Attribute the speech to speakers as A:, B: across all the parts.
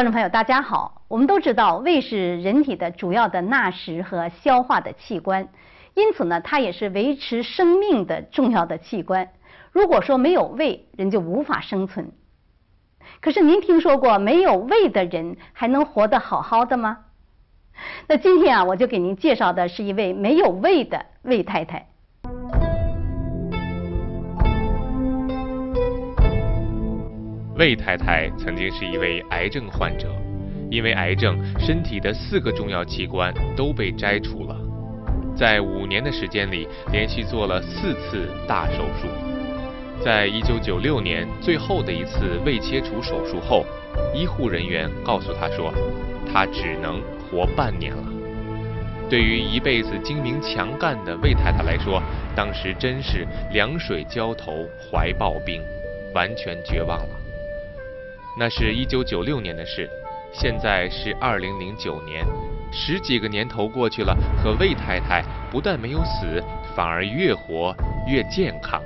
A: 观众朋友，大家好。我们都知道，胃是人体的主要的纳食和消化的器官，因此呢，它也是维持生命的重要的器官。如果说没有胃，人就无法生存。可是您听说过没有胃的人还能活得好好的吗？那今天啊，我就给您介绍的是一位没有胃的魏太太。
B: 魏太太曾经是一位癌症患者，因为癌症，身体的四个重要器官都被摘除了，在五年的时间里，连续做了四次大手术。在一九九六年最后的一次胃切除手术后，医护人员告诉她说，她只能活半年了。对于一辈子精明强干的魏太太来说，当时真是凉水浇头，怀抱冰，完全绝望了。那是一九九六年的事，现在是二零零九年，十几个年头过去了，可魏太太不但没有死，反而越活越健康。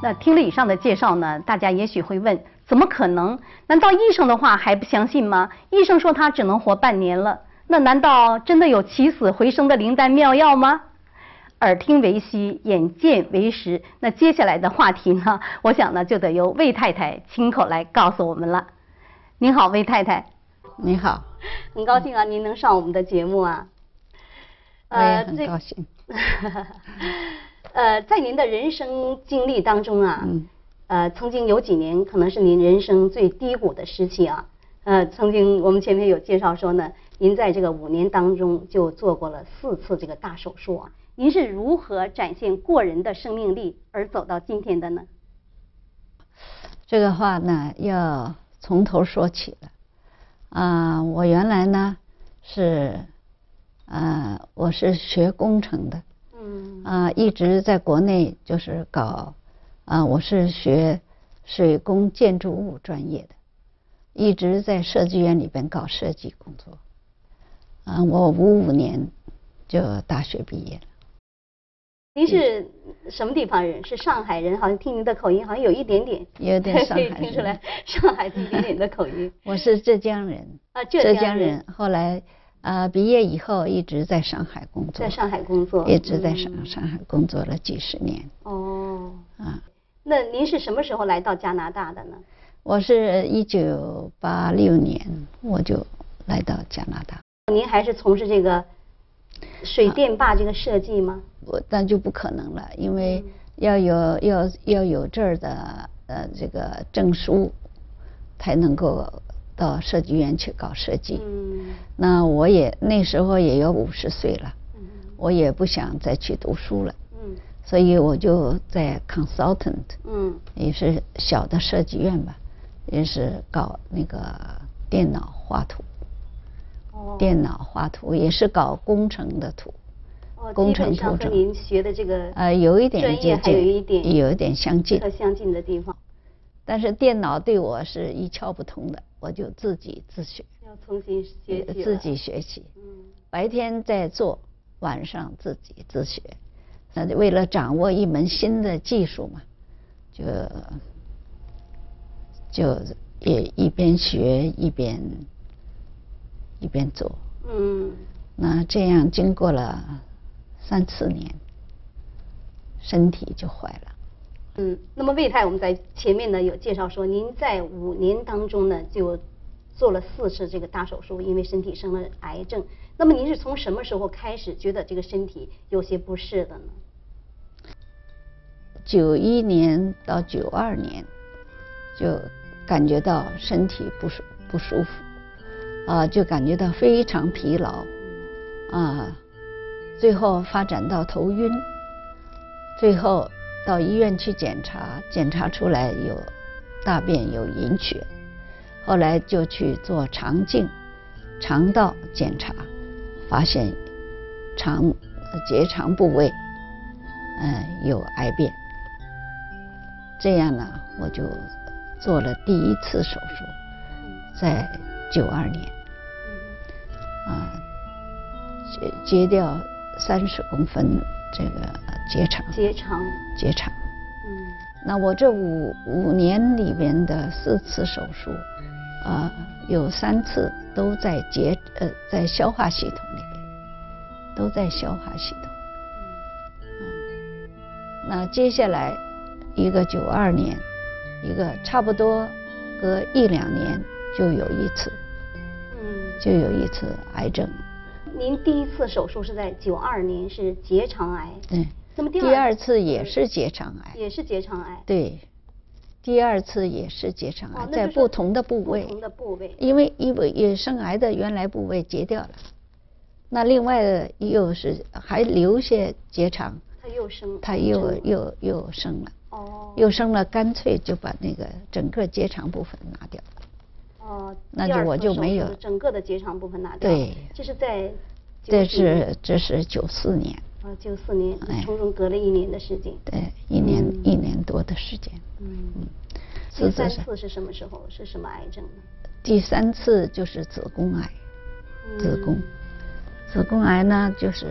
A: 那听了以上的介绍呢，大家也许会问：怎么可能？难道医生的话还不相信吗？医生说他只能活半年了，那难道真的有起死回生的灵丹妙药吗？耳听为虚，眼见为实。那接下来的话题呢？我想呢，就得由魏太太亲口来告诉我们了。您好，魏太太。
C: 你好。
A: 很高兴啊，您能上我们的节目啊。
C: 我也很高兴。
A: 呃，在您的人生经历当中啊，呃，曾经有几年可能是您人生最低谷的时期啊。呃，曾经我们前面有介绍说呢，您在这个五年当中就做过了四次这个大手术啊。您是如何展现过人的生命力而走到今天的呢？
C: 这个话呢，要从头说起了。啊，我原来呢是，啊，我是学工程的。嗯。啊，一直在国内就是搞，啊，我是学水工建筑物专业的，一直在设计院里边搞设计工作。啊，我五五年就大学毕业了。
A: 您是什么地方人？是上海人，好像听您的口音，好像有一点点，
C: 有点上海
A: 可以听出来上海一点点的口音。
C: 我是浙江人
A: 啊，浙江
C: 人。后来啊，毕业以后一直在上海工作，
A: 在上海工作，
C: 一直在上上海工作了几十年。哦，
A: 啊，那您是什么时候来到加拿大的呢？
C: 我是一九八六年我就来到加拿大。
A: 您还是从事这个？水电坝这个设计吗？
C: 我那就不可能了，因为要有要要有这儿的呃这个证书，才能够到设计院去搞设计。嗯。那我也那时候也有五十岁了，嗯我也不想再去读书了。嗯。所以我就在 consultant，嗯，也是小的设计院吧，也是搞那个电脑画图。电脑画图也是搞工程的图，
A: 工程图和您学的这个
C: 呃有一点
A: 接近，有一点
C: 有一点相近，
A: 相近的地方。
C: 但是电脑对我是一窍不通的，我就自己自学，
A: 要重新学习，
C: 自己学习。嗯，白天在做，晚上自己自学。那为了掌握一门新的技术嘛，就就也一边学一边。一边做，嗯，那这样经过了三四年，身体就坏了。
A: 嗯，那么魏太，我们在前面呢有介绍说，您在五年当中呢就做了四次这个大手术，因为身体生了癌症。那么您是从什么时候开始觉得这个身体有些不适的呢？
C: 九一年到九二年，就感觉到身体不舒不舒服。啊，就感觉到非常疲劳，啊，最后发展到头晕，最后到医院去检查，检查出来有大便有隐血，后来就去做肠镜，肠道检查，发现肠结肠部位，嗯，有癌变，这样呢，我就做了第一次手术，在。九二年，啊，截截掉三十公分这个结肠。
A: 结肠。
C: 结肠。嗯。那我这五五年里边的四次手术，啊，有三次都在结呃在消化系统里边，都在消化系统。嗯。那接下来一个九二年，一个差不多隔一两年就有一次。就有一次癌症。
A: 您第一次手术是在九二年，是结肠癌。
C: 对。
A: 那么
C: 第二次也是结肠癌。
A: 也是结肠癌。
C: 对。第二次也是结肠癌，在不同的部位。
A: 不同的部位。
C: 因为因为也生癌的原来部位截掉了，那另外又是还留下结肠。
A: 他又生。
C: 他又又又生了。哦。又生了，干脆就把那个整个结肠部分拿掉。
A: 哦，
C: 那就我就没有
A: 整个的结肠部分拿掉。
C: 对，
A: 这是在，
C: 这是这是九四年。
A: 啊，九四年，从中隔了一年的时间。
C: 对，一年一年多的时间。嗯
A: 嗯。第三次是什么时候？是什么癌症呢？
C: 第三次就是子宫癌，子宫，子宫癌呢就是，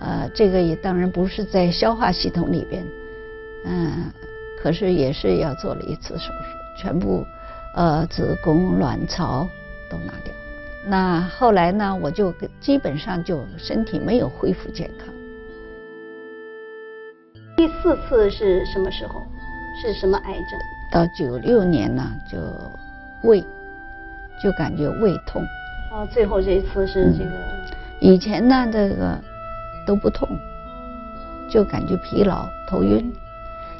C: 呃，这个也当然不是在消化系统里边，嗯，可是也是要做了一次手术，全部。呃，子宫、卵巢都拿掉。那后来呢，我就基本上就身体没有恢复健康。
A: 第四次是什么时候？是什么癌症？
C: 到九六年呢，就胃，就感觉胃痛。
A: 哦，最后这一次是这个。
C: 以前呢，这个都不痛，就感觉疲劳、头晕。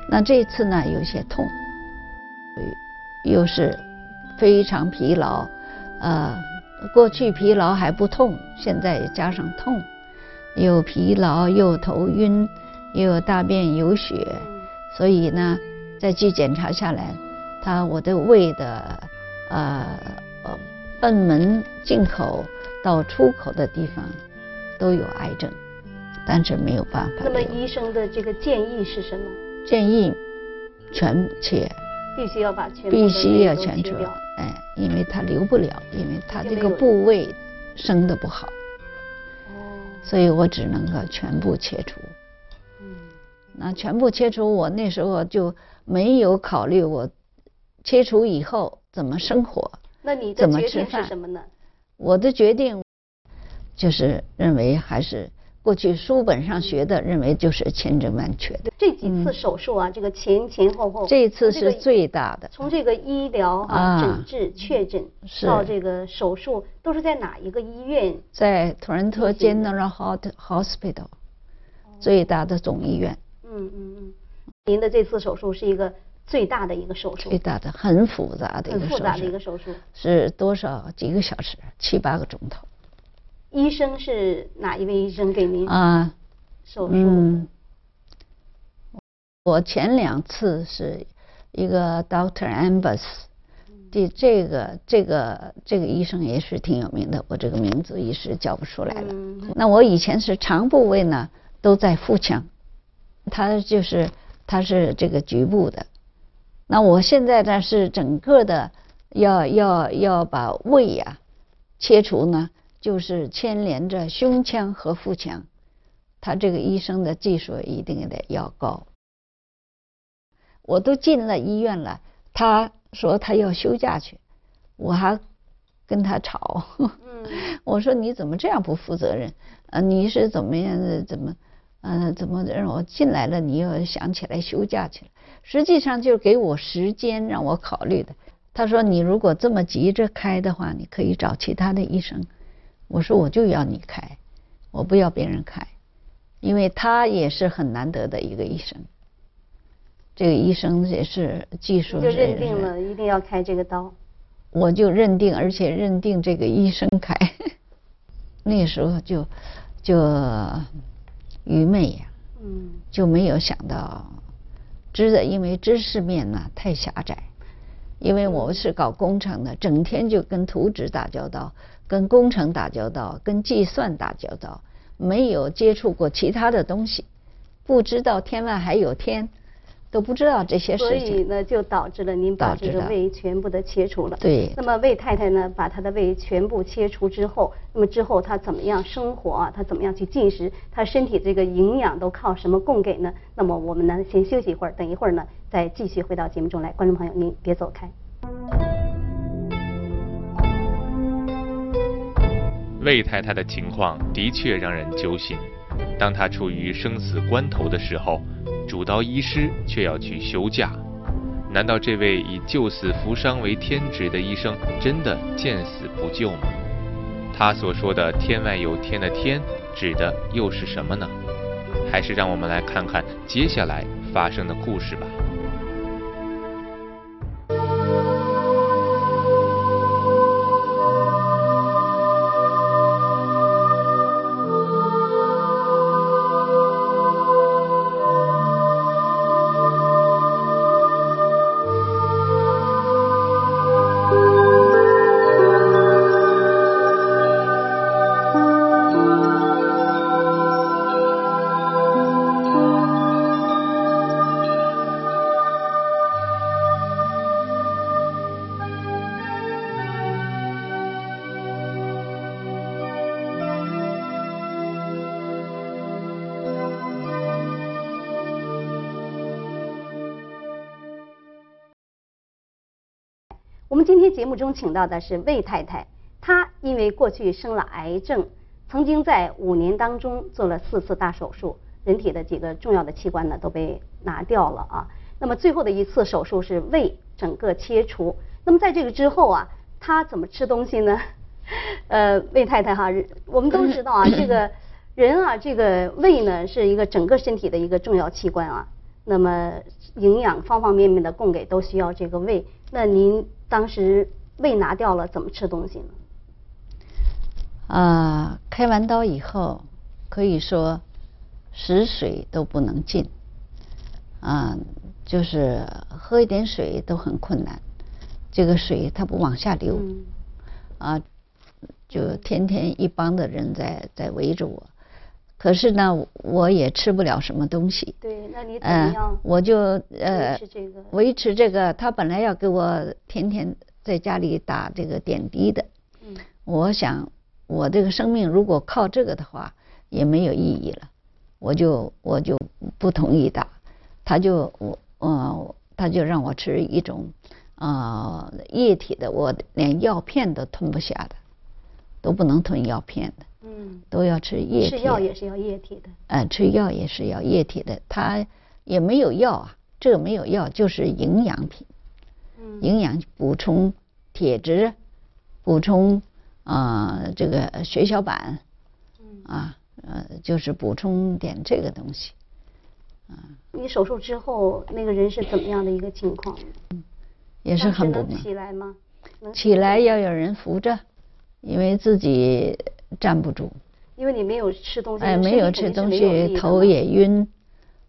C: 那这次呢，有些痛。又是非常疲劳，呃，过去疲劳还不痛，现在加上痛，又疲劳又头晕，又大便有血，所以呢，再去检查下来，他我的胃的呃呃贲门进口到出口的地方都有癌症，但是没有办法。
A: 那么医生的这个建议是什么？
C: 建议全切。
A: 必须要把全
C: 必须要全除掉，哎，因为它留不了，因为它这个部位生的不好，哦，所以我只能够全部切除。嗯，那全部切除，我那时候就没有考虑我切除以后怎么生活，
A: 那你的决定是什么呢？
C: 我的决定就是认为还是。过去书本上学的认为就是千真万确的。
A: 这几次手术啊，这个前前后后，
C: 这次是最大的。
A: 从这个医疗啊诊治确诊到这个手术，都是在哪一个医院？
C: 在 Toronto General Hospital，最大的总医院。嗯
A: 嗯嗯。您的这次手术是一个最大的一个手术。
C: 最大的，很复杂的一个手术。
A: 很复杂的一个手术。
C: 是多少几个小时？七八个钟头。
A: 医生是哪一位医生给您啊手术？嗯，
C: 我前两次是一个 Doctor Ambus，这这个这个这个医生也是挺有名的，我这个名字一时叫不出来了。那我以前是肠部位呢，都在腹腔，他就是他是这个局部的。那我现在呢是整个的要要要把胃呀切除呢。就是牵连着胸腔和腹腔，他这个医生的技术一定得要高。我都进了医院了，他说他要休假去，我还跟他吵。我说你怎么这样不负责任？啊，你是怎么样的？怎么，嗯，怎么让我进来了？你又想起来休假去了？实际上就是给我时间让我考虑的。他说你如果这么急着开的话，你可以找其他的医生。我说我就要你开，我不要别人开，因为他也是很难得的一个医生。这个医生也是技术
A: 就认定了一定要开这个刀。
C: 我就认定，而且认定这个医生开。那时候就就愚昧呀，嗯，就没有想到知的，因为知识面呢太狭窄。因为我是搞工程的，整天就跟图纸打交道。跟工程打交道，跟计算打交道，没有接触过其他的东西，不知道天外还有天，都不知道这些事情所以。
A: 呢，就导致了您把这个胃全部的切除了。
C: 对
A: 那么魏太太呢，把她的胃全部切除之后，那么之后她怎么样生活啊？她怎么样去进食？她身体这个营养都靠什么供给呢？那么我们呢，先休息一会儿，等一会儿呢，再继续回到节目中来。观众朋友，您别走开。
B: 魏太太的情况的确让人揪心。当她处于生死关头的时候，主刀医师却要去休假。难道这位以救死扶伤为天职的医生真的见死不救吗？他所说的“天外有天”的“天”指的又是什么呢？还是让我们来看看接下来发生的故事吧。
A: 节目中请到的是魏太太，她因为过去生了癌症，曾经在五年当中做了四次大手术，人体的几个重要的器官呢都被拿掉了啊。那么最后的一次手术是胃整个切除。那么在这个之后啊，她怎么吃东西呢？呃，魏太太哈，我们都知道啊，这个人啊，这个胃呢是一个整个身体的一个重要器官啊。那么营养方方面面的供给都需要这个胃。那您当时胃拿掉了，怎么吃东西呢？
C: 啊，开完刀以后，可以说食水都不能进，啊，就是喝一点水都很困难，这个水它不往下流，
A: 嗯。
C: 啊，就天天一帮的人在在围着我，可是呢，我也吃不了什么东西，
A: 对，那你怎么
C: 呃
A: 样，
C: 我就呃
A: 维持这个
C: 维持这个，他本来要给我天天在家里打这个点滴的，
A: 嗯。
C: 我想我这个生命如果靠这个的话，也没有意义了，我就我就不同意打，他就我呃他就让我吃一种呃液体的，我连药片都吞不下的，都不能吞药片的，
A: 嗯，
C: 都要吃液体。
A: 吃药也是要液体的。
C: 嗯，吃药也是要液体的，它也没有药啊，这个没有药，就是营养品，
A: 嗯
C: 营养补充铁质，补充啊、呃这个血小板
A: 嗯，
C: 啊，呃，就是补充点这个东西。
A: 啊你手术之后那个人是怎么样的一个情况？
C: 嗯也是很不能
A: 起来吗？能
C: 起来要有人扶着，因为自己站不住，
A: 因为你没有吃东西，
C: 哎，没有吃东西，头。也晕，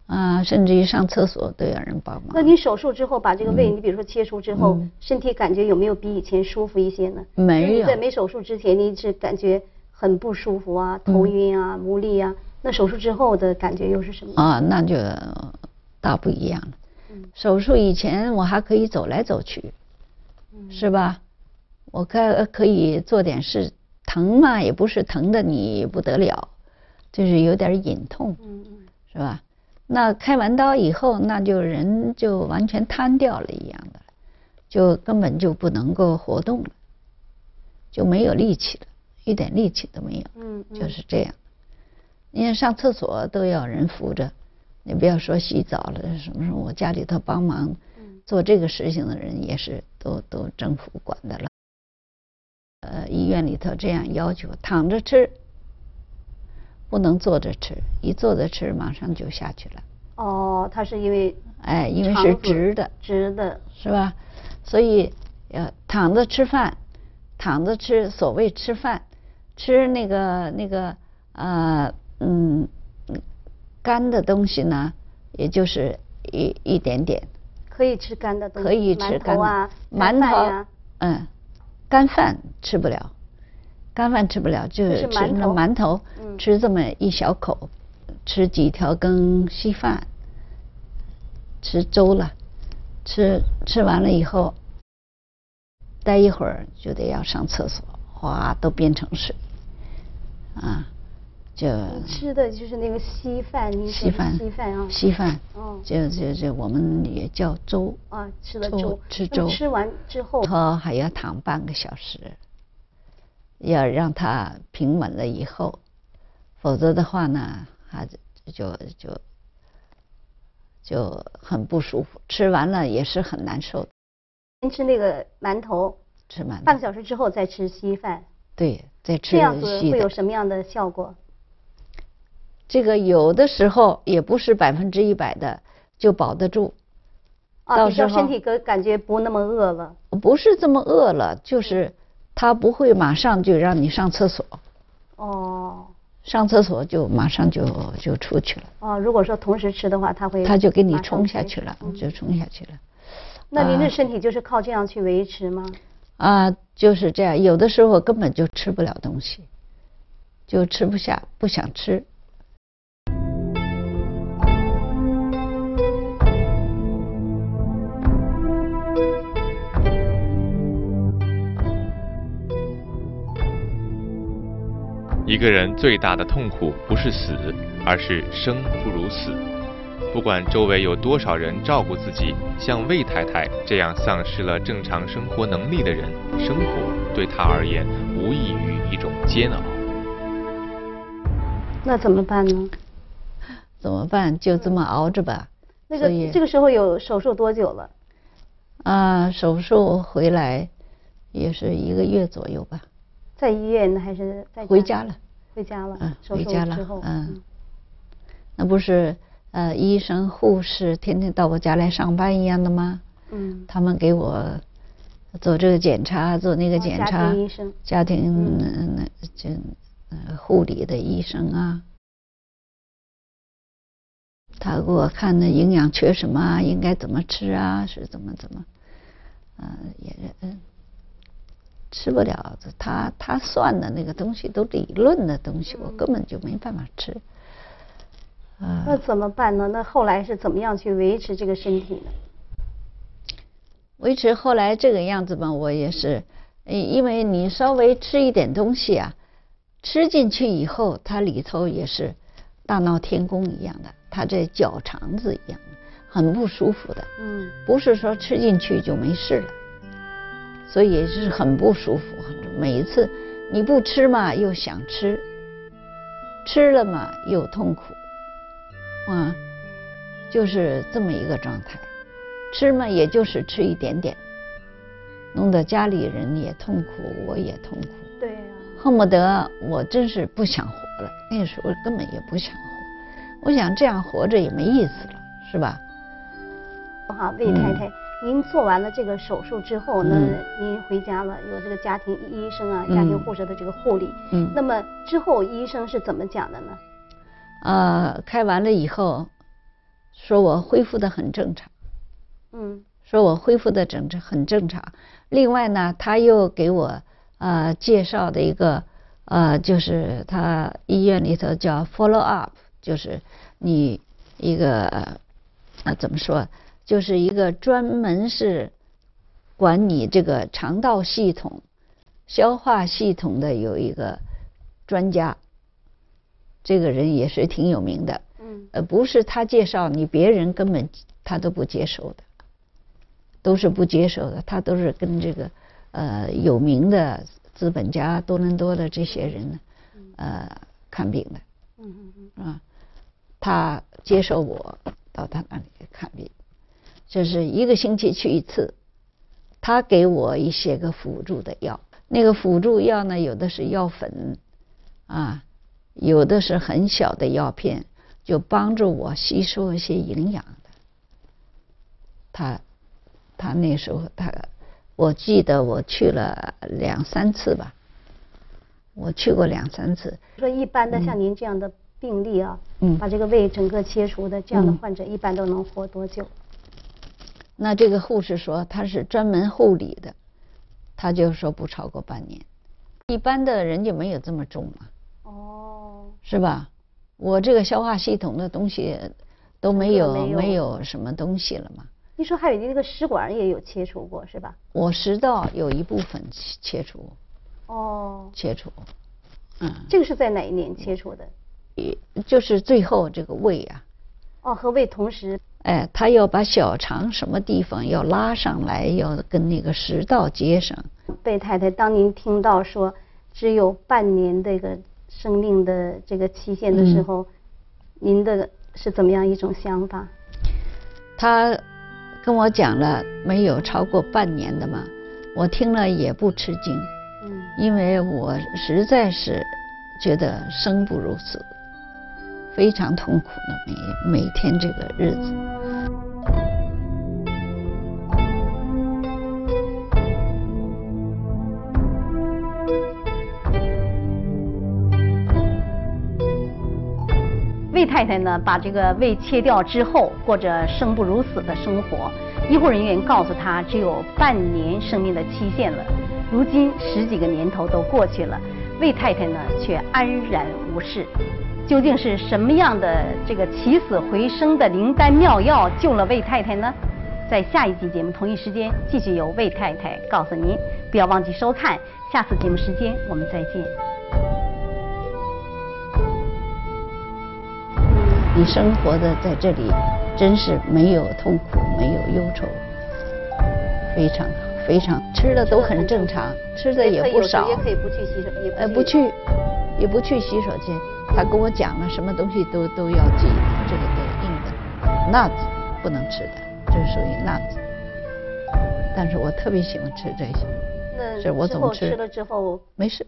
C: 啊，甚至于上厕所都要人帮忙。
A: 那你手术之后把这个胃，你比如说切除之后
C: 嗯，
A: 身体感觉有没有比以前舒服一些呢？
C: 没有
A: 在没手术之前，你是感觉很不舒服啊，头晕啊，无力啊。那手术之后的感觉又是什么？
C: 啊，那就大不一样了。
A: 嗯
C: 手术以前我还可以走来走去，
A: 嗯
C: 是吧？我可可以做点事，疼嘛也不是疼的你不得了，就是有点隐痛，是吧？那开完刀以后，那就人就完全瘫掉了一样的，就根本就不能够活动了，就没有力气了，一点力气都没有。就是这样。你看上厕所都要人扶着，你不要说洗澡了，什么什么我家里头帮忙
A: 嗯
C: 做这个事情的人也是都都政府管的了。呃，医院里头这样要求，躺着吃，不能坐着吃，一坐着吃马上就下去了。
A: 哦，它是因为
C: 哎，因为是直的，
A: 直的，
C: 是吧？所以呃，躺着吃饭，躺着吃，所谓吃饭，吃那个那个呃嗯干的东西呢，也就是一一点点，
A: 可以吃干的东西，
C: 可以吃
A: 馒
C: 干的
A: 头啊，
C: 馒头
A: 呀，
C: 嗯，干饭吃不了，干饭吃不了，就
A: 就是
C: 吃那
A: 馒头
C: 吃这么一小口，吃几条羹稀饭，吃粥了，吃吃完了以后，待一会儿就得要上厕所，哗都变成水，啊，就
A: 吃的就是那个稀饭，
C: 稀饭
A: 稀饭啊，
C: 稀饭
A: 哦，
C: 就就就我们也叫粥，
A: 啊，吃了
C: 粥
A: 粥，
C: 吃粥
A: 吃完之后，
C: 然后还要躺半个小时，要让它平稳了以后，否则的话呢，还就就就很不舒服，吃完了也是很难受的。
A: 先吃那个馒头，
C: 吃馒头
A: 半个小时之后再吃稀饭，
C: 对，再吃
A: 这样子会有。什么样的效果？
C: 这个有的时候也不是百分之一百的就保得住，
A: 啊，
C: 到时候
A: 身体感感觉不那么饿了。
C: 不是这么饿了，就是他不会马上就让你上厕所，
A: 哦
C: 上厕所就马上就就出去了。
A: 哦，如果说同时吃的话，他会
C: 他就给你冲下去了，
A: 嗯
C: 就冲下去了。
A: 那您的
C: 啊
A: 身体就是靠这样去维持吗？
C: 啊，就是这样，有的时候根本就吃不了东西，就吃不下，不想吃。
B: 一个人最大的痛苦不是死，而是生不如死。不管周围有多少人照顾自己，像魏太太这样丧失了正常生活能力的人，生活对她而言无异于一种煎熬。
A: 那怎么办呢？
C: 怎么办？就这么熬着吧。
A: 那个这个时候有手术多久了？
C: 啊，手术回来也是一个月左右吧，
A: 在医院呢还是在
C: 回家了。
A: 回家了。
C: 嗯
A: 手术
C: 回家了
A: 之后，
C: 嗯那不是呃医生护士天天到我家来上班一样的吗？
A: 嗯，
C: 他们给我做这个检查，做那个检查。
A: 庭医生
C: 家庭那这呃护理的医生啊，他给我看那营养缺什么啊，应该怎么吃啊，是怎么怎么，呃也嗯吃不了，他他算的那个东西都理论的东西，我根本就没办法吃。啊、
A: 那怎么办呢？那后来是怎么样去维持这个身体呢？
C: 维持后来这个样子吧，我也是，因因为你稍微吃一点东西啊，吃进去以后，它里头也是大闹天宫一样的，它这绞肠子一样的，很不舒服的，
A: 嗯
C: 不是说吃进去就没事了，所以也是很不舒服。每一次你不吃嘛，又想吃，吃了嘛又痛苦，啊，就是这么一个状态。吃嘛，也就是吃一点点，弄得家里人也痛苦，我也痛苦，
A: 对呀、
C: 恨不得我真是不想活了。那时候根本也不想活，我想这样活着也没意思了，是吧？
A: 好，魏太太，您做完了这个手术之后呢，
C: 嗯
A: 您回家了，有这个家庭医生啊、家庭护士的这个护理。
C: 嗯
A: 那么之后医生是怎么讲的呢？
C: 呃，开完了以后，说我恢复的很正常，
A: 嗯
C: 说我恢复的正正很正常。另外呢，他又给我呃介绍的一个呃，就是他医院里头叫 follow up，就是你一个呃怎么说，就是一个专门是管你这个肠道系统、消化系统的有一个专家，这个人也是挺有名的。
A: 嗯
C: 呃，不是他介绍你，别人根本他都不接受的，都是不接受的。他都是跟这个呃有名的资本家多伦多的这些人呢，呃看病的
A: 嗯嗯嗯
C: 啊。他接受我到他那里看病，就是一个星期去一次。他给我一些个辅助的药，那个辅助药呢，有的是药粉啊，有的是很小的药片，就帮助我吸收一些营养的。他他那时候他，我记得我去了两三次吧，我去过两三次。
A: 说一般的像您这样的病例啊，
C: 嗯
A: 把这个胃整个切除的这样的
C: 嗯
A: 患者，一般都能活多久？
C: 那这个护士说他是专门护理的，他就说不超过半年。一般的人就没有这么重嘛，
A: 哦，
C: 是吧？我这个消化系统的东西都没有
A: 没有
C: 没有什么东西了嘛。
A: 你说还有你那个食管也有切除过是吧？
C: 我食道有一部分切切除
A: 哦，
C: 切除，嗯，
A: 这个是在哪一年切除的？
C: 也就是最后这个胃啊，
A: 哦，和胃同时，
C: 哎，他要把小肠什么地方要拉上来，要跟那个食道接上。
A: 贝太太，当您听到说只有半年这个生命的这个期限的时候，您的是怎么样一种想法？
C: 他跟我讲了没有超过半年的嘛，我听了也不吃惊，
A: 嗯，
C: 因为我实在是觉得生不如死，非常痛苦的每每天这个日子。
A: 魏太太呢，把这个胃切掉之后，过着生不如死的生活。医护人员告诉她，只有半年生命的期限了。如今十几个年头都过去了，魏太太呢却安然无事。究竟是什么样的这个起死回生的灵丹妙药救了魏太太呢？在下一集节目同一时间，继续由魏太太告诉您。不要忘记收看，下次节目时间我们再见。
C: 你生活的在这里，真是没有痛苦，没有忧愁，非常好，非常吃的都很正常，吃的也不少。
A: 也可以不去洗手，也
C: 呃，不去，也不去洗手间。他跟我讲了，什么东西都都要忌，这个都硬的，nuts 不能吃的，这是属于 nuts。但是我特别喜欢吃这些，
A: 那
C: 是我总吃
A: 吃了之后
C: 没事。